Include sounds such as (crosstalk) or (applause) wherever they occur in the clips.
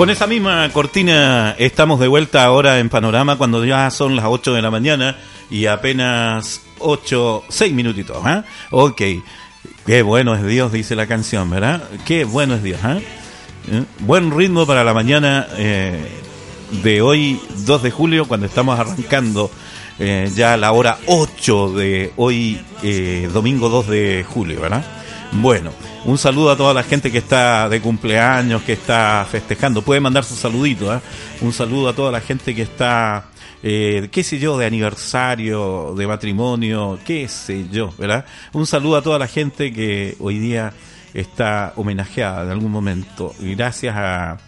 Con esa misma cortina estamos de vuelta ahora en Panorama cuando ya son las 8 de la mañana y apenas 8, 6 minutitos. ¿eh? Ok, qué bueno es Dios, dice la canción, ¿verdad? Qué bueno es Dios. ¿eh? ¿Eh? Buen ritmo para la mañana eh, de hoy, 2 de julio, cuando estamos arrancando eh, ya la hora 8 de hoy, domingo 2 de julio, ¿verdad? Bueno, un saludo a toda la gente que está de cumpleaños, que está festejando. Puede mandar su saludito, ¿eh? Un saludo a toda la gente que está, eh, qué sé yo, de aniversario, de matrimonio, qué sé yo, ¿verdad? Un saludo a toda la gente que hoy día está homenajeada en algún momento. Gracias a,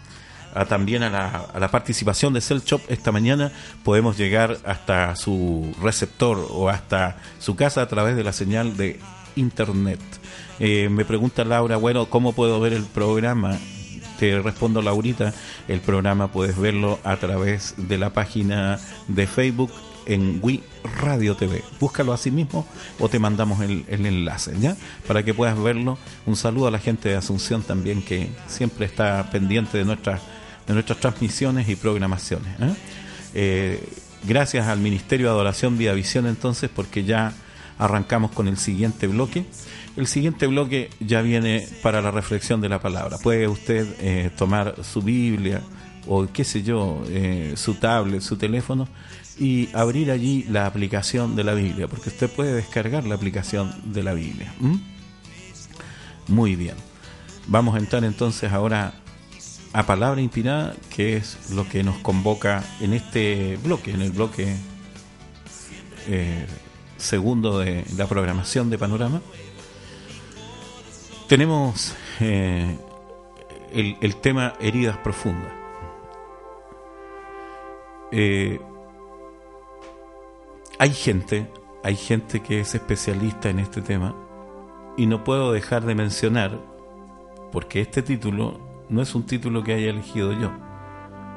a también a la, a la participación de Cell Shop esta mañana podemos llegar hasta su receptor o hasta su casa a través de la señal de internet. Eh, me pregunta Laura, bueno, ¿cómo puedo ver el programa? Te respondo, Laurita, el programa puedes verlo a través de la página de Facebook en Wii Radio TV. Búscalo así mismo o te mandamos el, el, enlace, ¿ya? Para que puedas verlo. Un saludo a la gente de Asunción también que siempre está pendiente de nuestras, de nuestras transmisiones y programaciones. ¿eh? Eh, gracias al Ministerio de Adoración Vía Visión entonces porque ya arrancamos con el siguiente bloque. El siguiente bloque ya viene para la reflexión de la palabra. Puede usted eh, tomar su Biblia o qué sé yo, eh, su tablet, su teléfono y abrir allí la aplicación de la Biblia, porque usted puede descargar la aplicación de la Biblia. ¿Mm? Muy bien. Vamos a entrar entonces ahora a palabra inspirada, que es lo que nos convoca en este bloque, en el bloque eh, segundo de la programación de Panorama tenemos eh, el, tema heridas profundas. Eh, hay gente, hay gente que es especialista en este tema y no puedo dejar de mencionar, porque este título no es un título que haya elegido yo,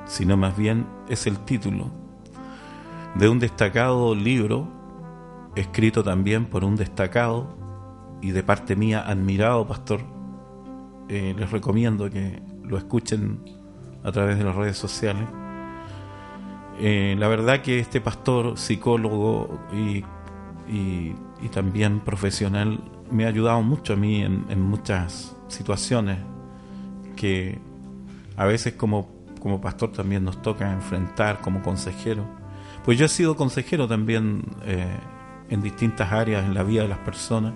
sino más bien es el título de un destacado libro escrito también por un destacado y de parte mía admirado pastor, eh, les recomiendo que lo escuchen a través de las redes sociales. Eh, la verdad que este pastor, psicólogo y, también profesional, me ha ayudado mucho a mí en, en, muchas situaciones que a veces como, como pastor también nos toca enfrentar como consejero. Pues yo he sido consejero también eh, en distintas áreas en la vida de las personas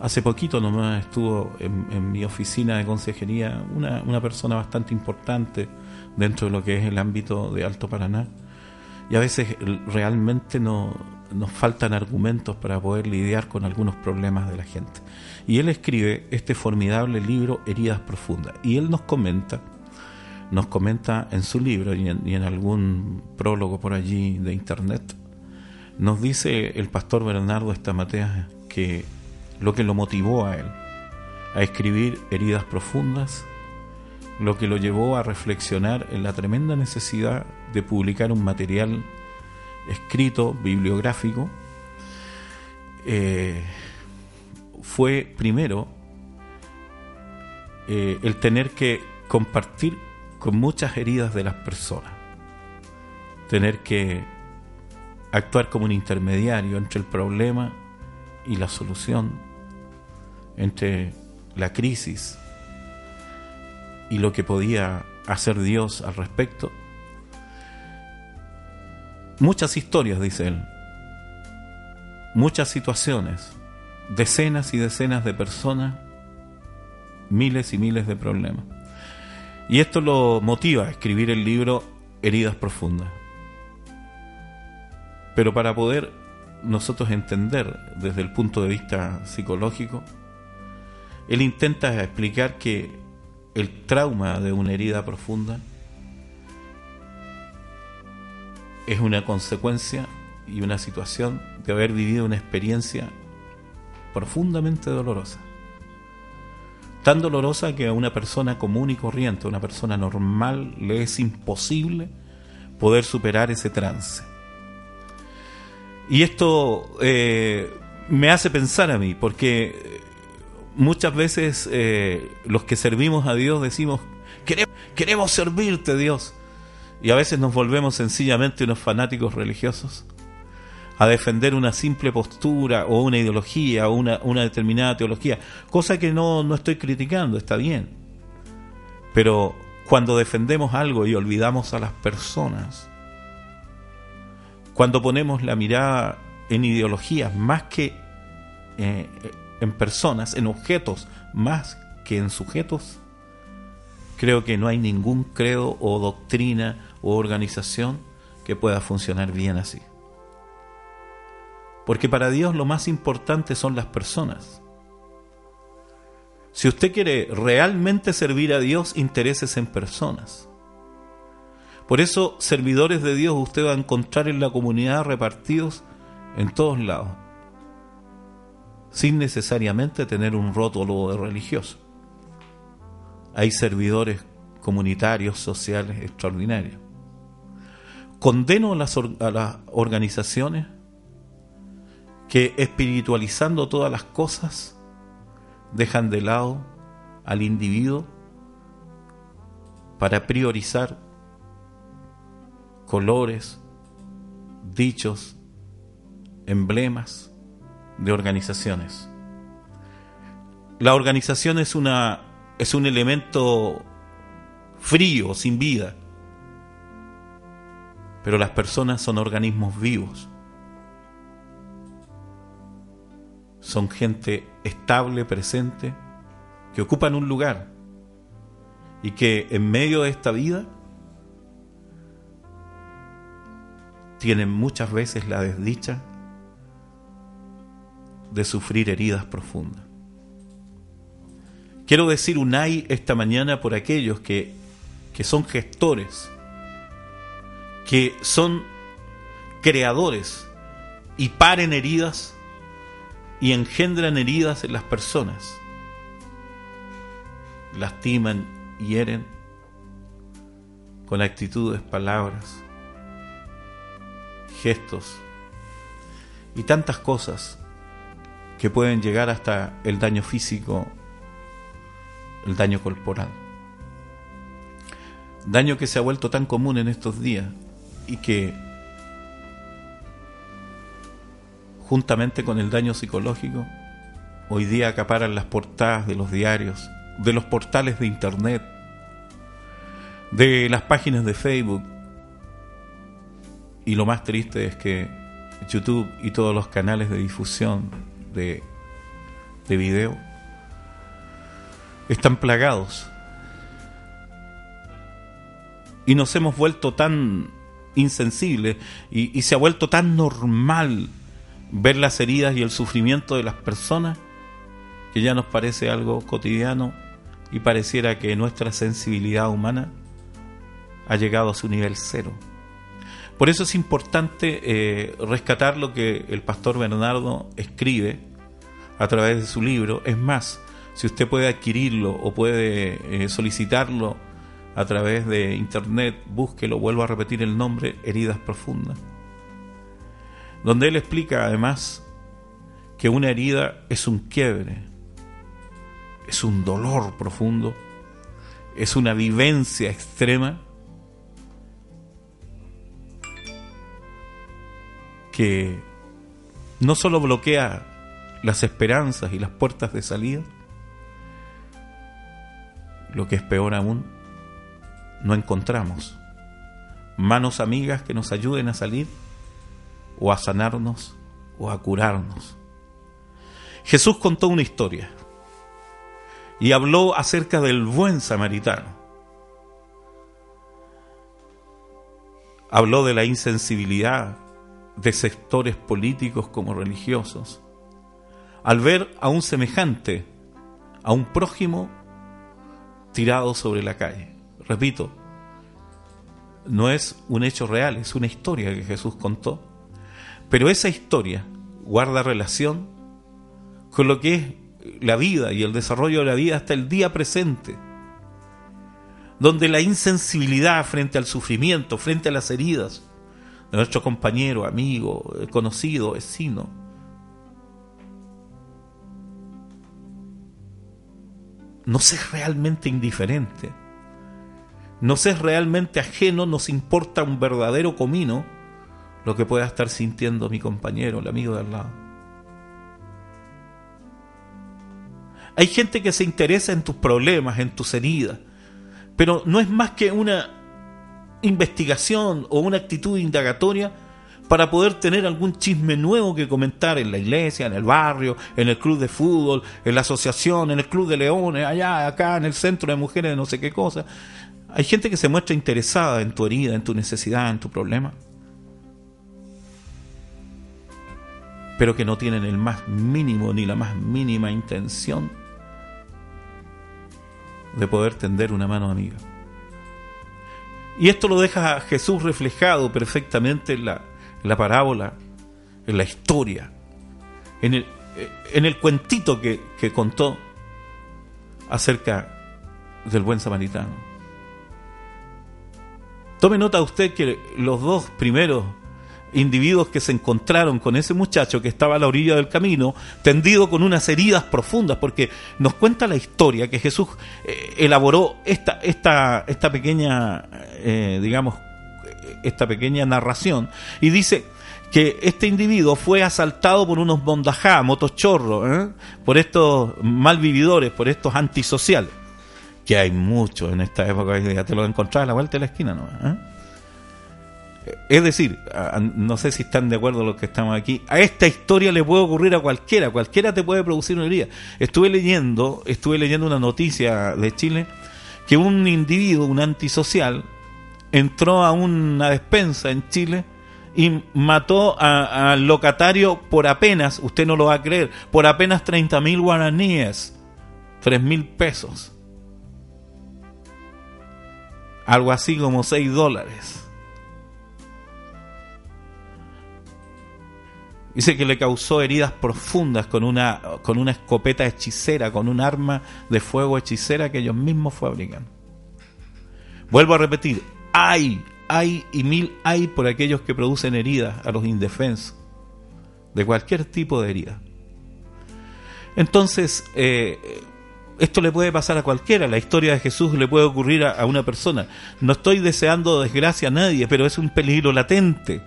Hace poquito nomás estuvo en, en mi oficina de consejería una, una, persona bastante importante dentro de lo que es el ámbito de Alto Paraná. Y a veces realmente no, nos faltan argumentos para poder lidiar con algunos problemas de la gente. Y él escribe este formidable libro Heridas Profundas. Y él nos comenta, nos comenta en su libro y en, y en algún prólogo por allí de internet, nos dice el pastor Bernardo Estamatea que lo que lo motivó a él a escribir Heridas Profundas, lo que lo llevó a reflexionar en la tremenda necesidad de publicar un material escrito, bibliográfico, eh, fue primero eh, el tener que compartir con muchas heridas de las personas, tener que actuar como un intermediario entre el problema y la solución entre la crisis y lo que podía hacer Dios al respecto. Muchas historias, dice él, muchas situaciones, decenas y decenas de personas, miles y miles de problemas. Y esto lo motiva a escribir el libro Heridas Profundas. Pero para poder nosotros entender desde el punto de vista psicológico, él intenta explicar que el trauma de una herida profunda es una consecuencia y una situación de haber vivido una experiencia profundamente dolorosa. Tan dolorosa que a una persona común y corriente, a una persona normal, le es imposible poder superar ese trance. Y esto eh, me hace pensar a mí, porque muchas veces eh, los que servimos a Dios decimos queremos servirte, Dios. Y a veces nos volvemos sencillamente unos fanáticos religiosos a defender una simple postura o una ideología o una, una determinada teología, cosa que no, no estoy criticando, está bien. Pero cuando defendemos algo y olvidamos a las personas, cuando ponemos la mirada en ideologías más que eh, en personas, en objetos más que en sujetos, creo que no hay ningún credo o doctrina o organización que pueda funcionar bien así. Porque para Dios lo más importante son las personas. Si usted quiere realmente servir a Dios, intereses en personas. Por eso, servidores de Dios usted va a encontrar en la comunidad repartidos en todos lados, sin necesariamente tener un rótulo de religioso. Hay servidores comunitarios, sociales extraordinarios. Condeno a las, a las organizaciones que espiritualizando todas las cosas dejan de lado al individuo para priorizar colores, dichos, emblemas de organizaciones. La organización es una es un elemento frío, sin vida. Pero las personas son organismos vivos. Son gente estable, presente, que ocupan un lugar y que en medio de esta vida tienen muchas veces la desdicha de sufrir heridas profundas. Quiero decir un ay esta mañana por aquellos que, que son gestores, que son creadores y paren heridas y engendran heridas en las personas. Lastiman, hieren con actitudes, palabras, gestos y tantas cosas que pueden llegar hasta el daño físico, el daño corporal. Daño que se ha vuelto tan común en estos días y que juntamente con el daño psicológico, hoy día acaparan las portadas de los diarios, de los portales de Internet, de las páginas de Facebook. Y lo más triste es que YouTube y todos los canales de difusión de, de video están plagados. Y nos hemos vuelto tan insensibles y, y se ha vuelto tan normal ver las heridas y el sufrimiento de las personas que ya nos parece algo cotidiano y pareciera que nuestra sensibilidad humana ha llegado a su nivel cero. Por eso es importante eh, rescatar lo que el pastor Bernardo escribe a través de su libro. Es más, si usted puede adquirirlo o puede eh, solicitarlo a través de internet, búsquelo, vuelvo a repetir el nombre, Heridas Profundas donde él explica además que una herida es un quiebre, es un dolor profundo, es una vivencia extrema que no solo bloquea las esperanzas y las puertas de salida, lo que es peor aún, no encontramos manos amigas que nos ayuden a salir o a sanarnos o a curarnos. Jesús contó una historia y habló acerca del buen samaritano. Habló de la insensibilidad de sectores políticos como religiosos al ver a un semejante, a un prójimo tirado sobre la calle. Repito, no es un hecho real, es una historia que Jesús contó pero esa historia guarda relación con lo que es la vida y el desarrollo de la vida hasta el día presente, donde la insensibilidad frente al sufrimiento, frente a las heridas nuestro compañero, amigo, conocido, vecino, no es realmente indiferente nos es realmente ajeno, nos importa un verdadero comino lo que pueda estar sintiendo mi compañero, el amigo de al lado. Hay gente que se interesa en tus problemas, en tus heridas, pero no es más que una investigación o una actitud indagatoria para poder tener algún chisme nuevo que comentar en la iglesia, en el barrio, en el club de fútbol, en la asociación, en el club de leones, allá, acá, en el centro de mujeres de no sé qué cosa. Hay gente que se muestra interesada en tu herida, en tu necesidad, en tu problema. Pero que no tienen el más mínimo ni la más mínima intención de poder tender una mano amiga. Y esto lo deja a Jesús reflejado perfectamente en la, la parábola, en la historia, en el, en el cuentito que, que contó acerca del buen samaritano. Tome nota usted que los dos primeros individuos que se encontraron con ese muchacho que estaba a la orilla del camino, tendido con unas heridas profundas, porque nos cuenta la historia que Jesús eh, elaboró esta, esta, esta pequeña, eh, digamos, esta pequeña narración, y dice que este individuo fue asaltado por unos bondajá, motochorros, ¿eh? por estos malvividores, por estos antisociales, que hay muchos en esta época, ya te lo encontrás a la vuelta de la esquina, ¿no? Es decir, no sé si están de acuerdo los que estamos aquí, a esta historia le puede ocurrir a cualquiera, cualquiera te puede producir una herida. Estuve leyendo, estuve leyendo una noticia de Chile que un individuo, un antisocial, entró a una despensa en Chile y mató al locatario por apenas, usted no lo va a creer, por apenas 30 mil guaraníes, 3 mil pesos. Algo así como 6 dólares. Dice que le causó heridas profundas con una, con una escopeta hechicera, con un arma de fuego hechicera que ellos mismos fabrican. Vuelvo a repetir, hay, hay y mil hay por aquellos que producen heridas a los indefensos, de cualquier tipo de herida. Entonces, eh, esto le puede pasar a cualquiera, la historia de Jesús le puede ocurrir a, a una persona. No estoy deseando desgracia a nadie, pero es un peligro latente.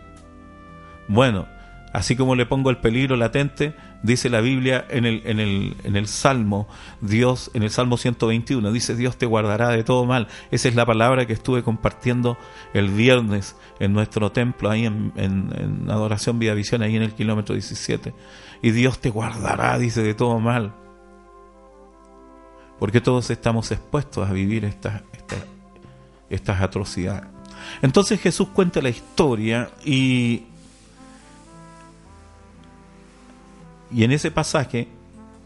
Bueno, Así como le pongo el peligro latente, dice la Biblia en el, en el, en el Salmo, Dios, en el Salmo 121, dice Dios te guardará de todo mal. Esa es la palabra que estuve compartiendo el viernes en nuestro templo, ahí en, en Adoración Vida Visión, ahí en el kilómetro 17. Y Dios te guardará, dice, de todo mal. Porque todos estamos expuestos a vivir estas, estas, estas atrocidades. Entonces Jesús cuenta la historia y Y en ese pasaje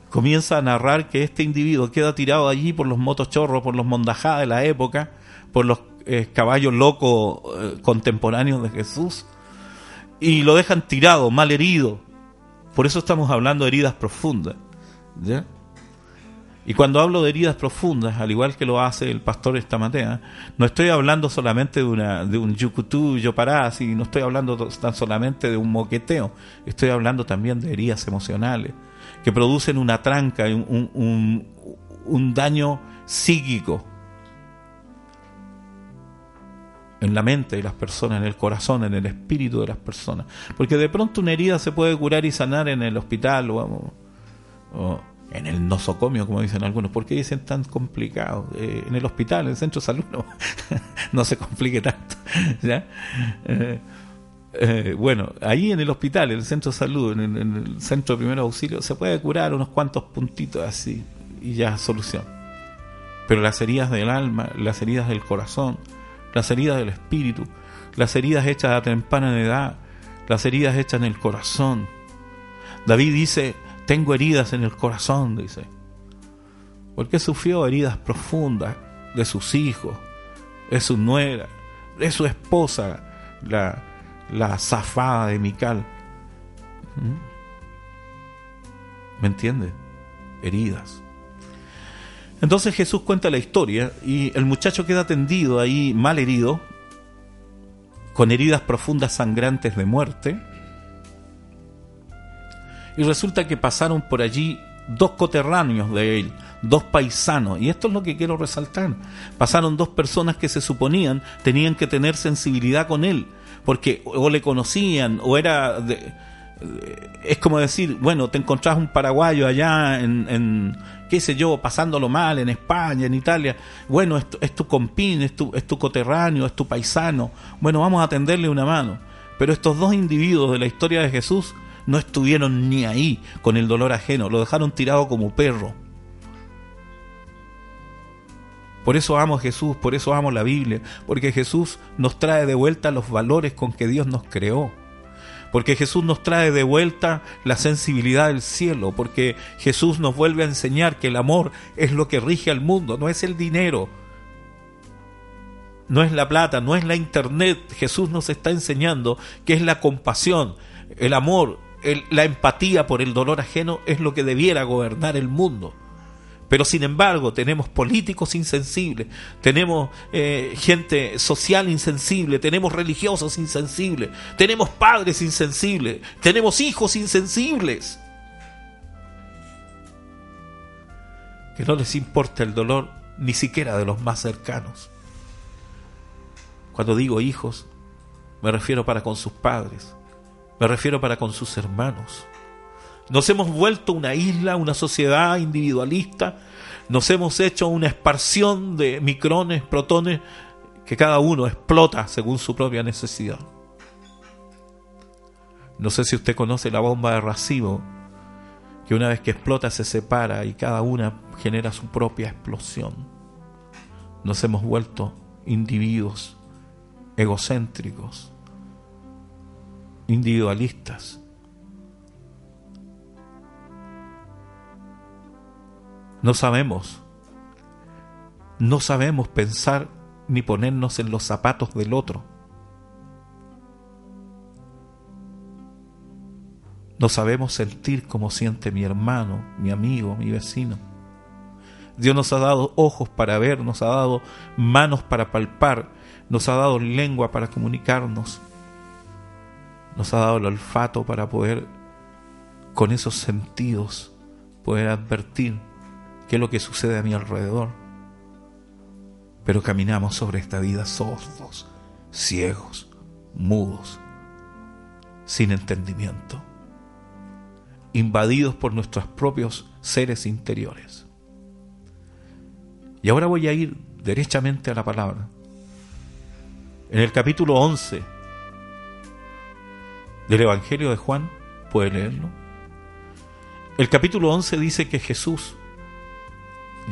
comienza a narrar que este individuo queda tirado allí por los motochorros, por los mondajá de la época, por los eh, caballos locos eh, contemporáneos de Jesús, y lo dejan tirado, mal herido. Por eso estamos hablando de heridas profundas. ¿ya? Y cuando hablo de heridas profundas, al igual que lo hace el pastor Estamatea, no estoy hablando solamente de, una, de un yucutú, yoparás, y no estoy hablando tan solamente de un moqueteo, estoy hablando también de heridas emocionales que producen una tranca, un, un, un daño psíquico en la mente de las personas, en el corazón, en el espíritu de las personas. Porque de pronto una herida se puede curar y sanar en el hospital o, o en el nosocomio, como dicen algunos. ¿Por qué dicen tan complicado? Eh, en el hospital, en el centro de salud, no, (laughs) se complique tanto. (laughs) Eh, eh, bueno, ahí en el hospital, en el centro de salud, en, el centro de primer auxilio, se puede curar unos cuantos puntitos así y ya solución. Pero las heridas del alma, las heridas del corazón, las heridas del espíritu, las heridas hechas a temprana edad, las heridas hechas en el corazón. David dice, tengo heridas en el corazón, dice. Porque sufrió heridas profundas de sus hijos, de su nuera, de su esposa, la, la zafada de Mical. ¿Mm? ¿Me entiende? Heridas. Entonces Jesús cuenta la historia y el muchacho queda tendido ahí mal herido, con heridas profundas sangrantes de muerte, y resulta que pasaron por allí dos coterráneos de él, dos paisanos. Y esto es lo que quiero resaltar. Pasaron dos personas que se suponían tenían que tener sensibilidad con él, porque o le conocían o era... De, es como decir, bueno, te encontrás un paraguayo allá en, en, qué sé yo, pasándolo mal en España, en Italia. Bueno, es tu, es tu compín, es tu, es tu coterráneo, es tu paisano. Bueno, vamos a tenderle una mano. Pero estos dos individuos de la historia de Jesús no estuvieron ni ahí con el dolor ajeno, lo dejaron tirado como perro. Por eso amo a Jesús, por eso amo la Biblia, porque Jesús nos trae de vuelta los valores con que Dios nos creó. Porque Jesús nos trae de vuelta la sensibilidad del cielo, porque Jesús nos vuelve a enseñar que el amor es lo que rige al mundo, no es el dinero, no es la plata, no es la internet. Jesús nos está enseñando que es la compasión, el amor, la empatía por el dolor ajeno es lo que debiera gobernar el mundo. Pero sin embargo tenemos políticos insensibles, tenemos eh, gente social insensible, tenemos religiosos insensibles, tenemos padres insensibles, tenemos hijos insensibles. Que no les importa el dolor ni siquiera de los más cercanos. Cuando digo hijos, me refiero para con sus padres, me refiero para con sus hermanos. Nos hemos vuelto una isla, una sociedad individualista, nos hemos hecho una esparción de micrones, protones, que cada uno explota según su propia necesidad. No sé si usted conoce la bomba de racimo, que una vez que explota se separa y cada una genera su propia explosión. Nos hemos vuelto individuos egocéntricos, individualistas. No sabemos, no sabemos pensar ni ponernos en los zapatos del otro. No sabemos sentir como siente mi hermano, mi amigo, mi vecino. Dios nos ha dado ojos para ver, nos ha dado manos para palpar, nos ha dado lengua para comunicarnos, nos ha dado el olfato para poder, con esos sentidos, poder advertir qué es lo que sucede a mi alrededor. Pero caminamos sobre esta vida sordos, ciegos, mudos, sin entendimiento, invadidos por nuestros propios seres interiores. Y ahora voy a ir derechamente a la palabra. En el capítulo 11 del Evangelio de Juan, puede leerlo. El capítulo 11 dice que Jesús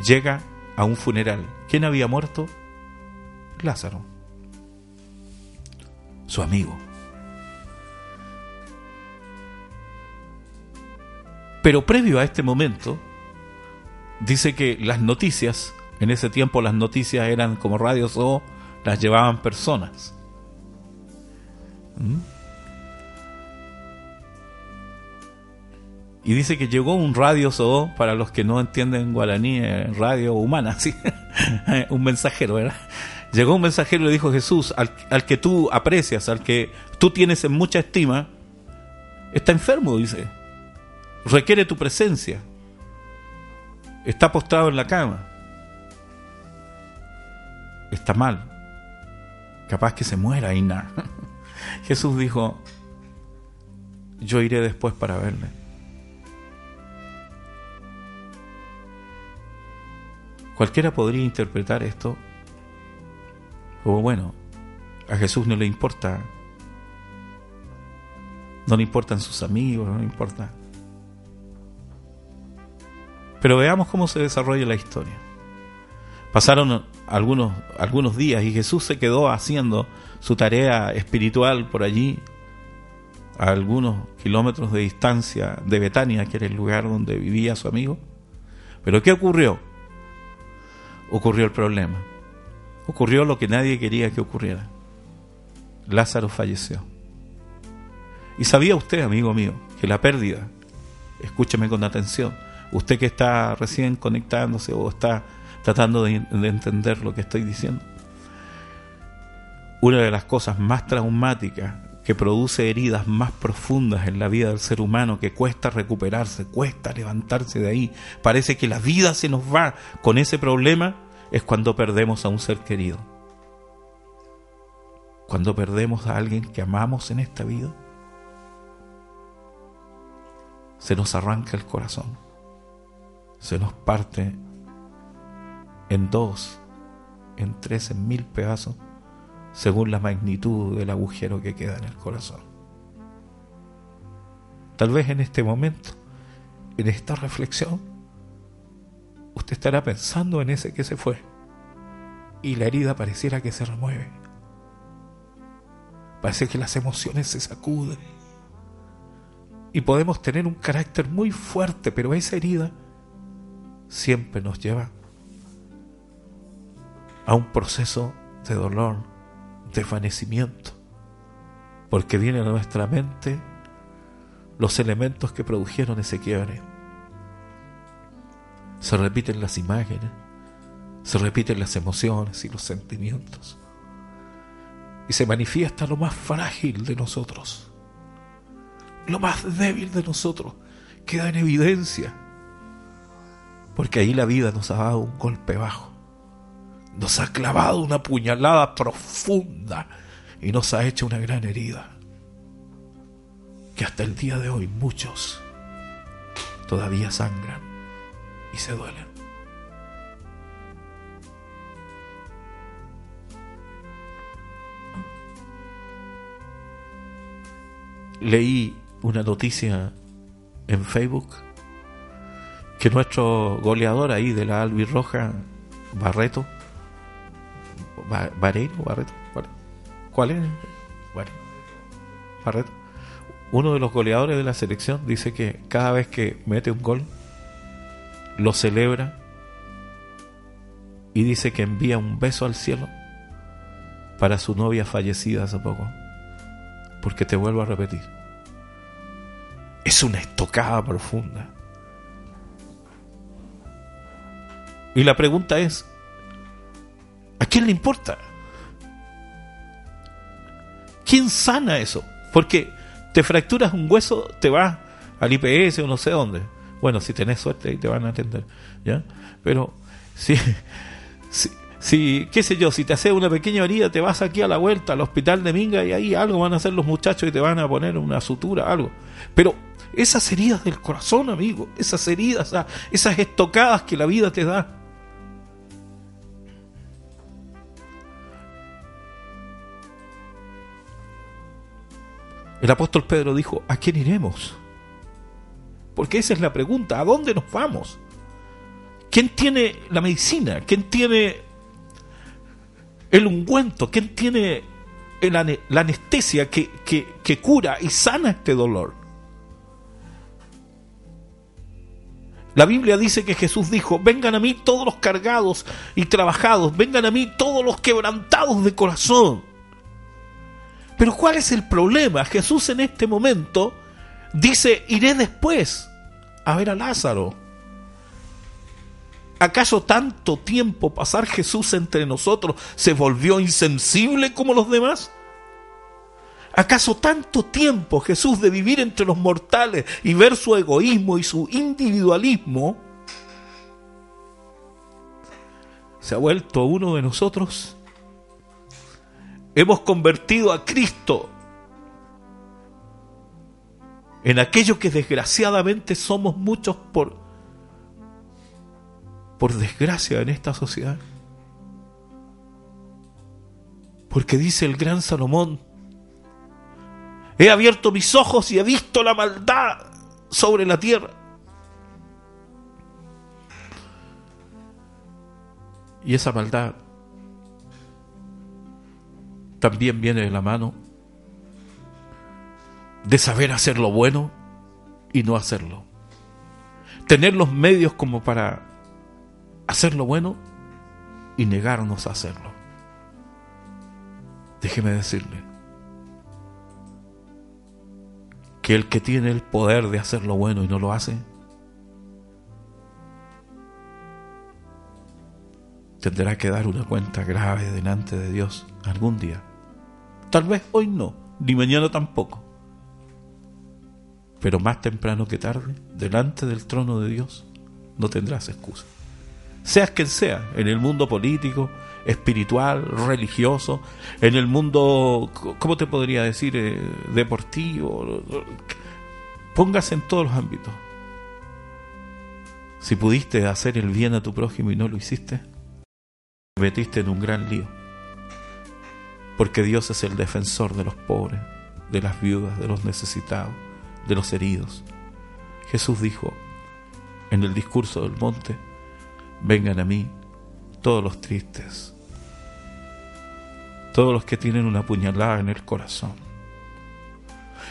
llega a un funeral. ¿Quién había muerto? Lázaro, su amigo. Pero previo a este momento, dice que las noticias, en ese tiempo las noticias eran como radios o las llevaban personas. ¿Mm? Y dice que llegó un radio so, para los que no entienden guaraní, eh, radio humana, (laughs) ¿sí? un mensajero, ¿verdad? Llegó un mensajero y le dijo Jesús, al, al, que tú aprecias, al que tú tienes en mucha estima, está enfermo, dice. Requiere tu presencia. Está postrado en la cama. Está mal capaz que se muera nada. (laughs) Jesús dijo, yo iré después para verle. Cualquiera podría interpretar esto como, bueno, a Jesús no le importa, no le importan sus amigos, no le importa. Pero veamos cómo se desarrolla la historia. Pasaron algunos, algunos días y Jesús se quedó haciendo su tarea espiritual por allí, a algunos kilómetros de distancia de Betania, que era el lugar donde vivía su amigo. Pero ¿qué ocurrió? Ocurrió el problema. Ocurrió lo que nadie quería que ocurriera. Lázaro falleció. Y sabía usted, amigo mío, que la pérdida, escúcheme con atención, usted que está recién conectándose o está tratando de, de entender lo que estoy diciendo. Una de las cosas más traumáticas que produce heridas más profundas en la vida del ser humano, que cuesta recuperarse, cuesta levantarse de ahí. Parece que la vida se nos va con ese problema, es cuando perdemos a un ser querido. Cuando perdemos a alguien que amamos en esta vida, se nos arranca el corazón, se nos parte en dos, en tres, en mil pedazos según la magnitud del agujero que queda en el corazón. Tal vez en este momento, en esta reflexión, usted estará pensando en ese que se fue y la herida pareciera que se remueve. Parece que las emociones se sacuden y podemos tener un carácter muy fuerte, pero esa herida siempre nos lleva a un proceso de dolor, desvanecimiento, porque vienen a nuestra mente los elementos que produjeron ese quiebre. Se repiten las imágenes, se repiten las emociones y los sentimientos, y se manifiesta lo más frágil de nosotros, lo más débil de nosotros, queda en evidencia, porque ahí la vida nos ha dado un golpe bajo nos ha clavado una puñalada profunda y nos ha hecho una gran herida. Que hasta el día de hoy muchos todavía sangran y se duelen. Leí una noticia en Facebook que nuestro goleador ahí de la Albirroja, Barreto, Barreto, Barreto, ¿cuál es? Barreto. Uno de los goleadores de la selección dice que cada vez que mete un gol, lo celebra y dice que envía un beso al cielo para su novia fallecida hace poco. Porque te vuelvo a repetir, es una estocada profunda. Y la pregunta es, ¿A quién le importa? ¿Quién sana eso? Porque te fracturas un hueso, te vas al IPS o no sé dónde. Bueno, si tenés suerte, ahí te van a atender. ¿ya? Pero si, (laughs) si, qué sé yo, si te hace una pequeña herida, te vas aquí a la vuelta al hospital de Minga y ahí algo van a hacer los muchachos y te van a poner una sutura, algo. Pero esas heridas del corazón, amigo, esas heridas, esas estocadas que la vida te da, El apóstol Pedro dijo, ¿a quién iremos? Porque esa es la pregunta, ¿a dónde nos vamos? ¿Quién tiene la medicina? ¿Quién tiene el ungüento? ¿Quién tiene la anestesia que, que cura y sana este dolor? La Biblia dice que Jesús dijo, vengan a mí todos los cargados y trabajados, vengan a mí todos los quebrantados de corazón pero ¿cuál es el problema? Jesús en este momento dice, iré después a ver a Lázaro. ¿Acaso tanto tiempo pasar Jesús entre nosotros se volvió insensible como los demás? ¿Acaso tanto tiempo Jesús de vivir entre los mortales y ver su egoísmo y su individualismo se ha vuelto uno de nosotros? Hemos convertido a Cristo en aquello que desgraciadamente somos muchos por, por desgracia en esta sociedad. Porque dice el gran Salomón, he abierto mis ojos y he visto la maldad sobre la tierra. Y esa maldad también viene de la mano de saber hacer lo bueno y no hacerlo. Tener los medios como para hacer lo bueno y negarnos a hacerlo. Déjeme decirle que el que tiene el poder de hacer lo bueno y no lo hace, tendrá que dar una cuenta grave delante de Dios algún día. Tal vez hoy no, ni mañana tampoco. Pero más temprano que tarde, delante del trono de Dios, no tendrás excusa. Seas quien sea, en el mundo político, espiritual, religioso, en el mundo, ¿cómo te podría decir? Eh, deportivo. Póngase en todos los ámbitos. Si pudiste hacer el bien a tu prójimo y no lo hiciste, te metiste en un gran lío. Porque Dios es el defensor de los pobres, de las viudas, de los necesitados, de los heridos. Jesús dijo en el discurso del monte, vengan a mí todos los tristes, todos los que tienen una puñalada en el corazón.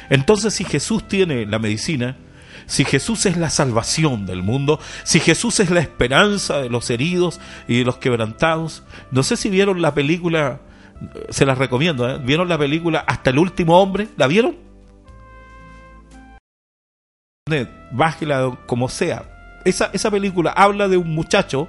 Entonces si Jesús tiene la medicina, si Jesús es la salvación del mundo, si Jesús es la esperanza de los heridos y de los quebrantados, no sé si vieron la película, se las recomiendo, ¿eh? ¿vieron la película Hasta el último hombre? ¿La vieron? Bájela como sea. Esa, esa película habla de un muchacho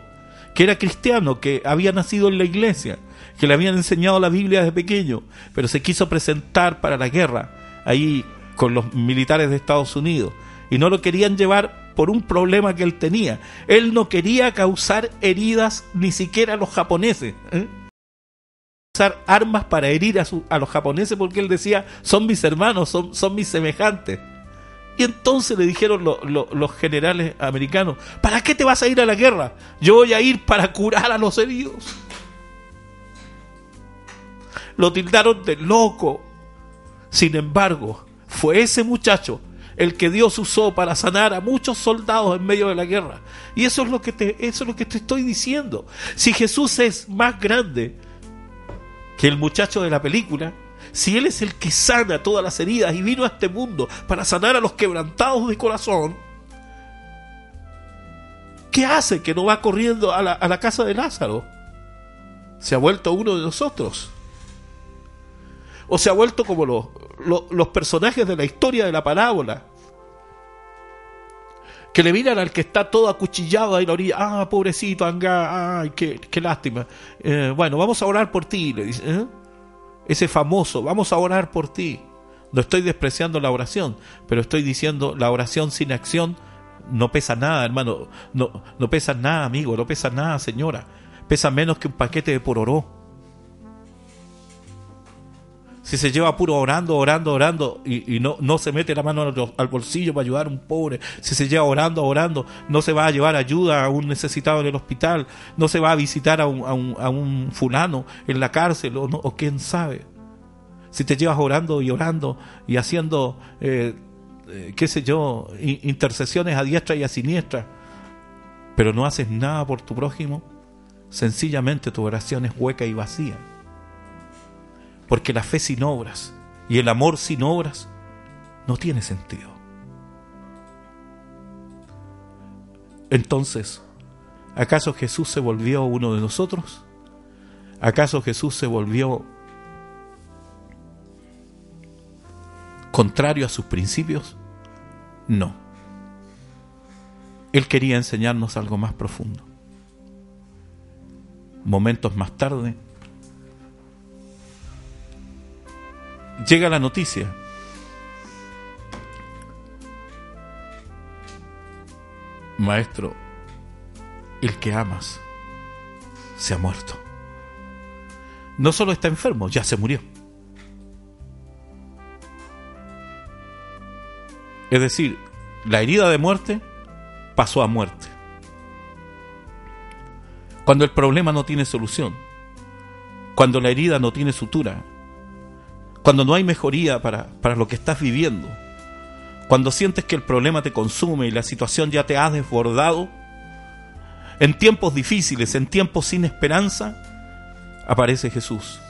que era cristiano, que había nacido en la iglesia, que le habían enseñado la Biblia desde pequeño, pero se quiso presentar para la guerra ahí con los militares de Estados Unidos y no lo querían llevar por un problema que él tenía. Él no quería causar heridas ni siquiera a los japoneses. ¿eh? Usar armas para herir a, los japoneses porque él decía, son mis hermanos, son, son mis semejantes. Y entonces le dijeron los generales americanos, ¿para qué te vas a ir a la guerra? Yo voy a ir para curar a los heridos. Lo tildaron de loco. Sin embargo, fue ese muchacho el que Dios usó para sanar a muchos soldados en medio de la guerra. Y eso es lo que eso es lo que te estoy diciendo. Si Jesús es más grande que el muchacho de la película, si Él es el que sana todas las heridas y vino a este mundo para sanar a los quebrantados de corazón, ¿qué hace que no va corriendo a la, a la casa de Lázaro? Se ha vuelto uno de nosotros. O se ha vuelto como los, los, los personajes de la historia de la parábola que le miran al que está todo acuchillado ahí la orilla, ah, pobrecito, anga, ay, qué, qué lástima. Eh, bueno, vamos a orar por ti, le dice. ¿eh? Ese famoso, vamos a orar por ti. No estoy despreciando la oración, pero estoy diciendo la oración sin acción no pesa nada, hermano. No, no pesa nada, amigo, no pesa nada, señora. Pesa menos que un paquete de pororó si se lleva puro orando, orando, orando y, no, no se mete la mano al, bolsillo para ayudar a un pobre, si se lleva orando, orando, no se va a llevar ayuda a un necesitado en el hospital, no se va a visitar a un, a un, a un fulano en la cárcel o, quién sabe. Si te llevas orando y orando y haciendo, eh, eh, qué sé yo, intercesiones a diestra y a siniestra, pero no haces nada por tu prójimo, sencillamente tu oración es hueca y vacía. Porque la fe sin obras y el amor sin obras no tiene sentido. Entonces, ¿acaso Jesús se volvió uno de nosotros? ¿Acaso Jesús se volvió contrario a sus principios? No. Él quería enseñarnos algo más profundo. Momentos más tarde, llega la noticia. Maestro, el que amas se ha muerto. No solo está enfermo, ya se murió. Es decir, la herida de muerte pasó a muerte. Cuando el problema no tiene solución, cuando la herida no tiene sutura, cuando no hay mejoría para, para lo que estás viviendo, cuando sientes que el problema te consume y la situación ya te ha desbordado, en tiempos difíciles, en tiempos sin esperanza, aparece Jesús.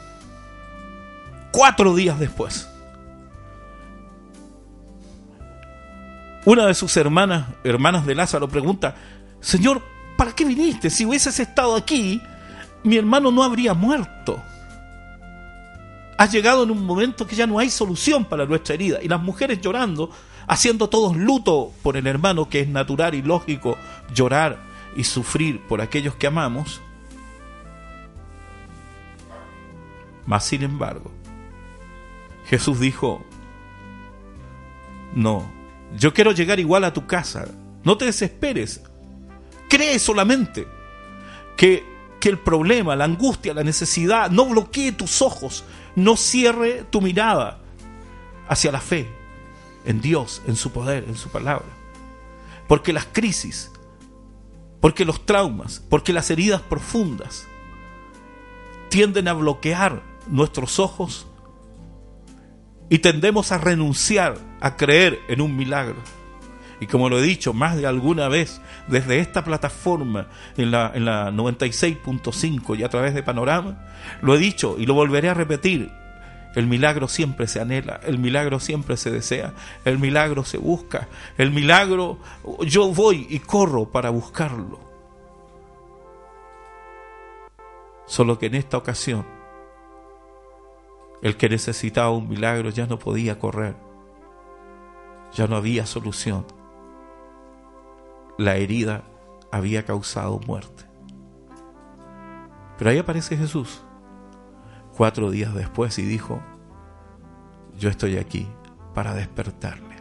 Cuatro días después. Una de sus hermanas, hermanas de Lázaro, pregunta, Señor, ¿para qué viniste? Si hubieses estado aquí, mi hermano no habría muerto. Has llegado en un momento que ya no hay solución para nuestra herida. Y las mujeres llorando, haciendo todos luto por el hermano, que es natural y lógico llorar y sufrir por aquellos que amamos. Mas sin embargo, Jesús dijo, no, yo quiero llegar igual a tu casa, no te desesperes, cree solamente que, que el problema, la angustia, la necesidad no bloquee tus ojos, no cierre tu mirada hacia la fe en Dios, en su poder, en su palabra. Porque las crisis, porque los traumas, porque las heridas profundas tienden a bloquear nuestros ojos y tendemos a renunciar a creer en un milagro. Y como lo he dicho más de alguna vez desde esta plataforma en la, en la 96.5 y a través de Panorama, lo he dicho y lo volveré a repetir. El milagro siempre se anhela, el milagro siempre se desea, el milagro se busca, el milagro yo voy y corro para buscarlo. Solo que en esta ocasión el que necesitaba un milagro ya no podía correr. Ya no había solución. La herida había causado muerte. Pero ahí aparece Jesús cuatro días después y dijo, yo estoy aquí para despertarle.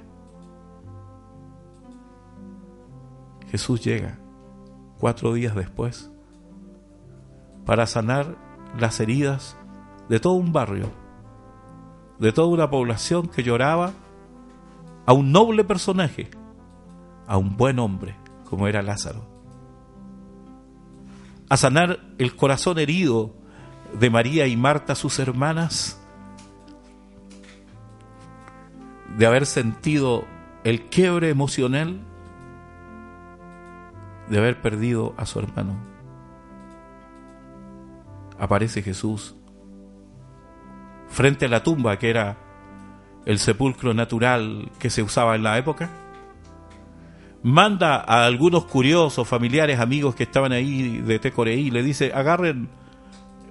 Jesús llega cuatro días después para sanar las heridas de todo un barrio de toda una población que lloraba a un noble personaje, a un buen hombre como era Lázaro. A sanar el corazón herido de María y Marta, sus hermanas, de haber sentido el quiebre emocional de haber perdido a su hermano. Aparece Jesús frente a la tumba, que era el sepulcro natural que se usaba en la época, manda a algunos curiosos, familiares, amigos que estaban ahí de Tecoreí, le dice, agarren,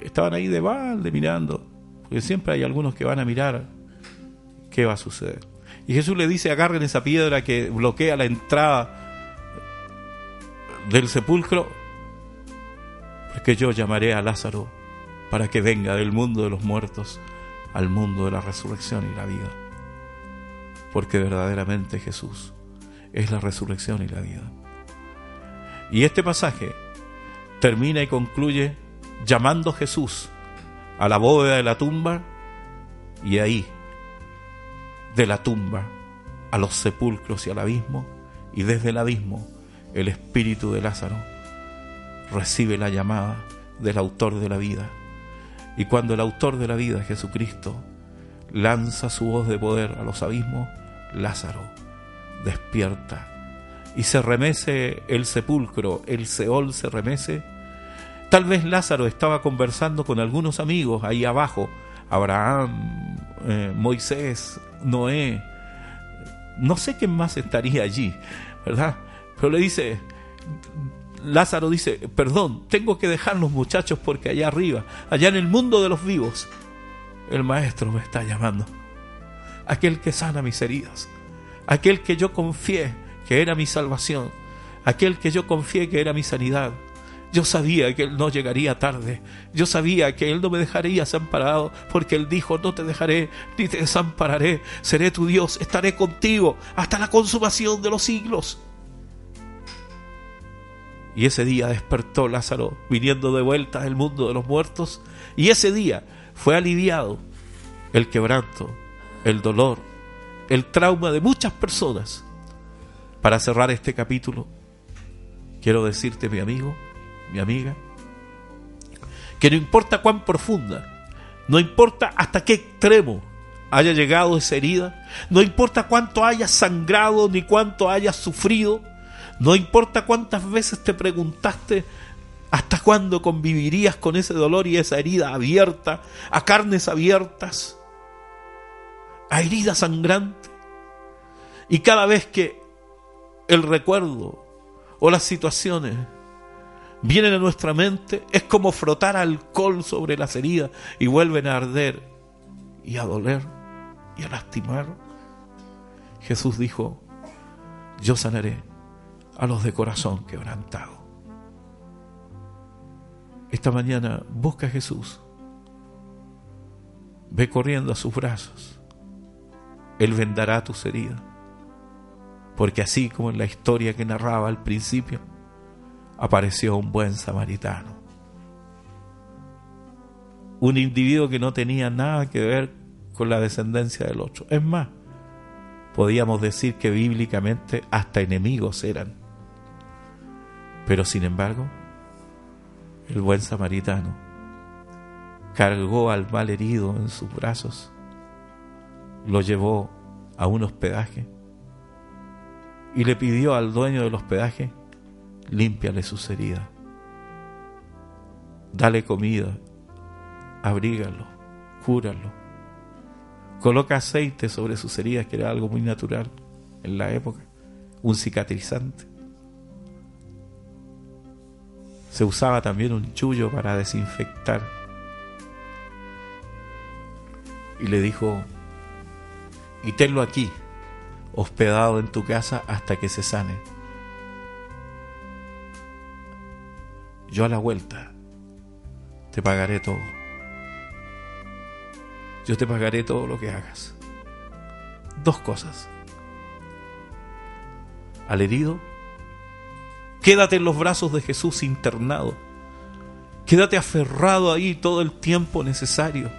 estaban ahí de balde mirando, porque siempre hay algunos que van a mirar qué va a suceder. Y Jesús le dice, agarren esa piedra que bloquea la entrada del sepulcro, porque yo llamaré a Lázaro para que venga del mundo de los muertos al mundo de la resurrección y la vida. Porque verdaderamente Jesús es la resurrección y la vida. Y este pasaje termina y concluye llamando a Jesús a la bóveda de la tumba y ahí, de la tumba, a los sepulcros y al abismo, y desde el abismo el espíritu de Lázaro recibe la llamada del autor de la vida y cuando el autor de la vida, Jesucristo, lanza su voz de poder a los abismos, Lázaro despierta y se remece el sepulcro, el Seol se remece. Tal vez Lázaro estaba conversando con algunos amigos ahí abajo, Abraham, eh, Moisés, Noé, no sé quién más estaría allí, ¿verdad? Pero le dice, Lázaro dice, perdón, tengo que dejar los muchachos porque allá arriba, allá en el mundo de los vivos, el Maestro me está llamando. Aquel que sana mis heridas, aquel que yo confié que era mi salvación, aquel que yo confié que era mi sanidad. Yo sabía que Él no llegaría tarde. Yo sabía que Él no me dejaría desamparado, porque Él dijo, no te dejaré ni te desampararé. Seré tu Dios, estaré contigo hasta la consumación de los siglos. Y ese día despertó Lázaro viniendo de vuelta del mundo de los muertos. Y ese día fue aliviado el quebranto, el dolor, el trauma de muchas personas. Para cerrar este capítulo, quiero decirte, mi amigo, mi amiga, que no importa cuán profunda, no importa hasta qué extremo haya llegado esa herida, no importa cuánto hayas sangrado ni cuánto hayas sufrido, no importa cuántas veces te preguntaste hasta cuándo convivirías con ese dolor y esa herida abierta, a carnes abiertas, a herida sangrante. Y cada vez que el recuerdo o las situaciones vienen a nuestra mente, es como frotar alcohol sobre las heridas y vuelven a arder y a doler y a lastimar. Jesús dijo, yo sanaré a los de corazón quebrantado. Esta mañana busca a Jesús. Ve corriendo a sus brazos. Él vendará tus heridas. Porque así como en la historia que narraba al principio, apareció un buen samaritano. Un individuo que no tenía nada que ver con la descendencia del otro. Es más, podíamos decir que bíblicamente hasta enemigos eran. Pero sin embargo, el buen samaritano cargó al mal herido en sus brazos, lo llevó a un hospedaje y le pidió al dueño del hospedaje, límpiale sus heridas, dale comida, abrígalo, cúralo, coloca aceite sobre sus heridas, que era algo muy natural en la época, un cicatrizante. Se usaba también un chullo para desinfectar. Y le dijo, y tenlo aquí, hospedado en tu casa hasta que se sane. Yo a la vuelta te pagaré todo. Yo te pagaré todo lo que hagas. Dos cosas. Al herido, quédate en los brazos de Jesús internado. Quédate aferrado ahí todo el tiempo necesario.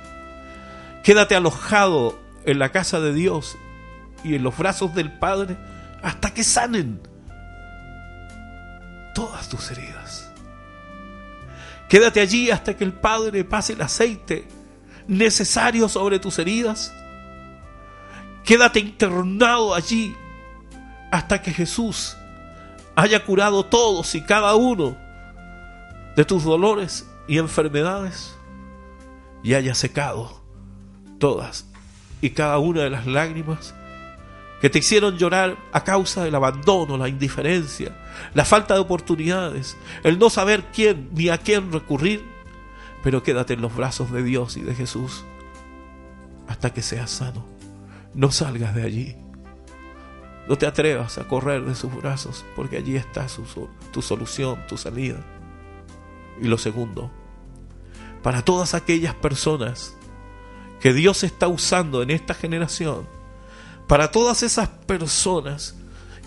Quédate alojado en la casa de Dios y en los brazos del Padre hasta que sanen todas tus heridas. Quédate allí hasta que el Padre pase el aceite necesario sobre tus heridas. Quédate internado allí hasta que Jesús haya curado todos y cada uno de tus dolores y enfermedades y haya secado todas y cada una de las lágrimas que te hicieron llorar a causa del abandono, la indiferencia, la falta de oportunidades, el no saber quién ni a quién recurrir, pero quédate en los brazos de Dios y de Jesús hasta que seas sano. No salgas de allí. No te atrevas a correr de sus brazos, porque allí está tu solución, tu salida. Y lo segundo, para todas aquellas personas que Dios está usando en esta generación, para todas esas personas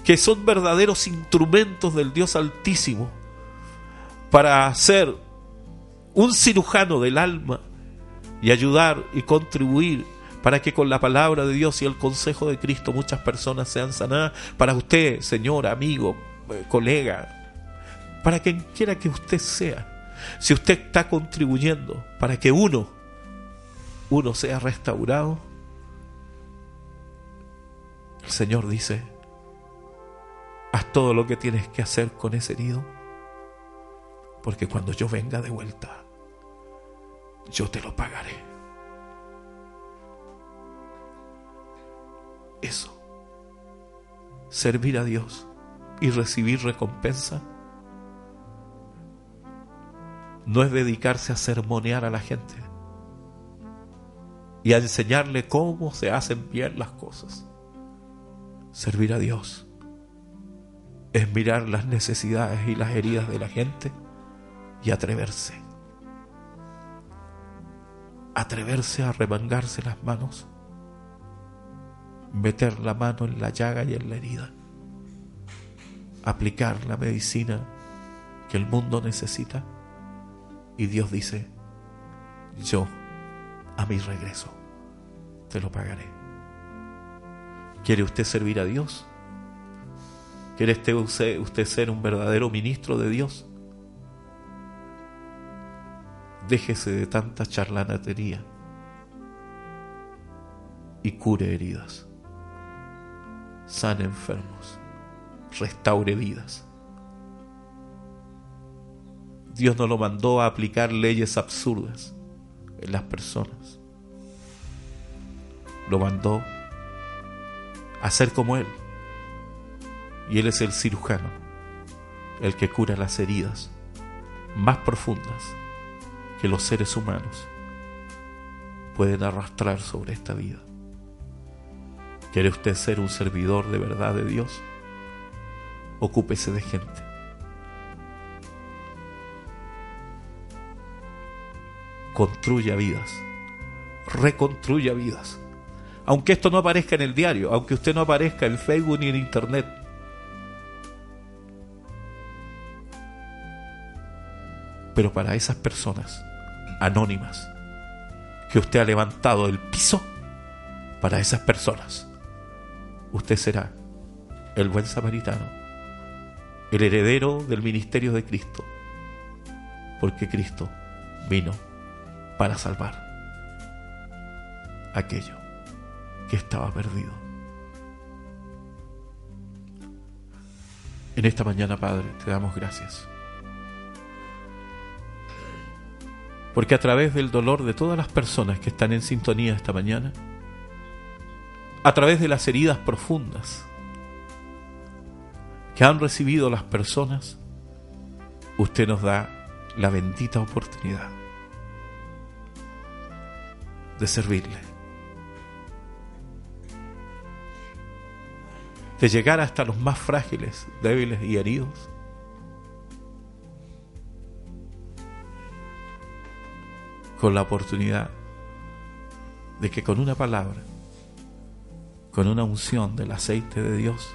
que son verdaderos instrumentos del Dios Altísimo para ser un cirujano del alma y ayudar y contribuir para que con la palabra de Dios y el consejo de Cristo muchas personas sean sanadas. Para usted, señor, amigo, eh, colega, para quien quiera que usted sea, si usted está contribuyendo para que uno, uno sea restaurado, el Señor dice, haz todo lo que tienes que hacer con ese herido, porque cuando yo venga de vuelta, yo te lo pagaré. Eso, servir a Dios y recibir recompensa, no es dedicarse a sermonear a la gente y a enseñarle cómo se hacen bien las cosas Servir a Dios es mirar las necesidades y las heridas de la gente y atreverse. Atreverse a remangarse las manos, meter la mano en la llaga y en la herida, aplicar la medicina que el mundo necesita y Dios dice, yo a mi regreso te lo pagaré. ¿Quiere usted servir a Dios? ¿Quiere usted, ser un verdadero ministro de Dios? Déjese de tanta charlanatería y cure heridas, sane enfermos, restaure vidas. Dios no lo mandó a aplicar leyes absurdas en las personas. Lo mandó a ser como Él. Y Él es el cirujano, el que cura las heridas más profundas que los seres humanos pueden arrastrar sobre esta vida. ¿Quiere usted ser un servidor de verdad de Dios? Ocúpese de gente. Construya vidas. Reconstruya vidas Aunque esto no aparezca en el diario, aunque usted no aparezca en Facebook ni en Internet. Pero para esas personas anónimas que usted ha levantado del piso, para esas personas, usted será el buen samaritano, el heredero del ministerio de Cristo, porque Cristo vino para salvar aquello que estaba perdido. En esta mañana, Padre, te damos gracias. Porque a través del dolor de todas las personas que están en sintonía esta mañana, a través de las heridas profundas que han recibido las personas, usted nos da la bendita oportunidad de servirle, de llegar hasta los más frágiles, débiles y heridos, con la oportunidad de que con una palabra, con una unción del aceite de Dios,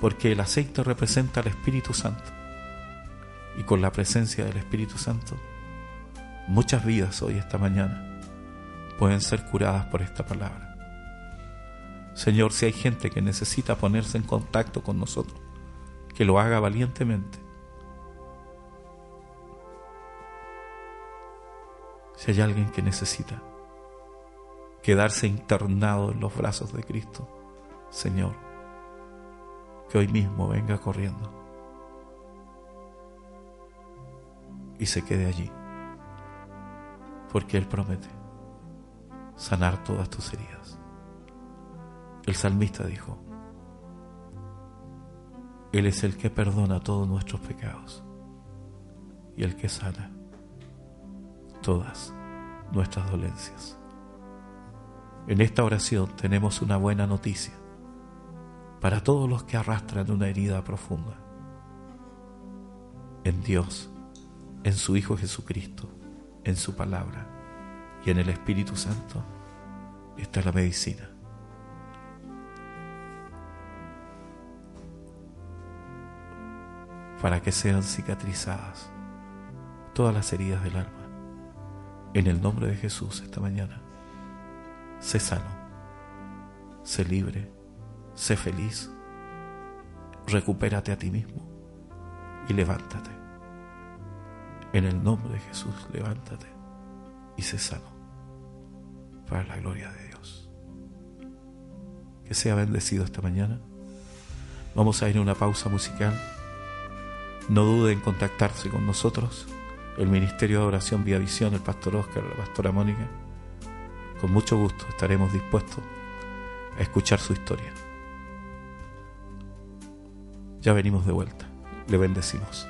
porque el aceite representa al Espíritu Santo, y con la presencia del Espíritu Santo, muchas vidas hoy, esta mañana, pueden ser curadas por esta palabra. Señor, si hay gente que necesita ponerse en contacto con nosotros, que lo haga valientemente Si hay alguien que necesita quedarse internado en los brazos de Cristo, Señor, que hoy mismo venga corriendo y se quede allí, porque Él promete sanar todas tus heridas. El salmista dijo, Él es el que perdona todos nuestros pecados y el que sana todas nuestras dolencias. En esta oración tenemos una buena noticia para todos los que arrastran una herida profunda. En Dios, en su Hijo Jesucristo, en su palabra y en el Espíritu Santo está la medicina. Para que sean cicatrizadas todas las heridas del alma en el nombre de Jesús esta mañana, sé sano, sé libre, sé feliz, recupérate a ti mismo y levántate. En el nombre de Jesús, levántate y sé sano para la gloria de Dios. Que sea bendecido esta mañana. Vamos a ir a una pausa musical. No dude en contactarse con nosotros el Ministerio de Oración Vía Visión, el pastor Oscar, la pastora Mónica. Con mucho gusto estaremos dispuestos a escuchar su historia. Ya venimos de vuelta. Le bendecimos.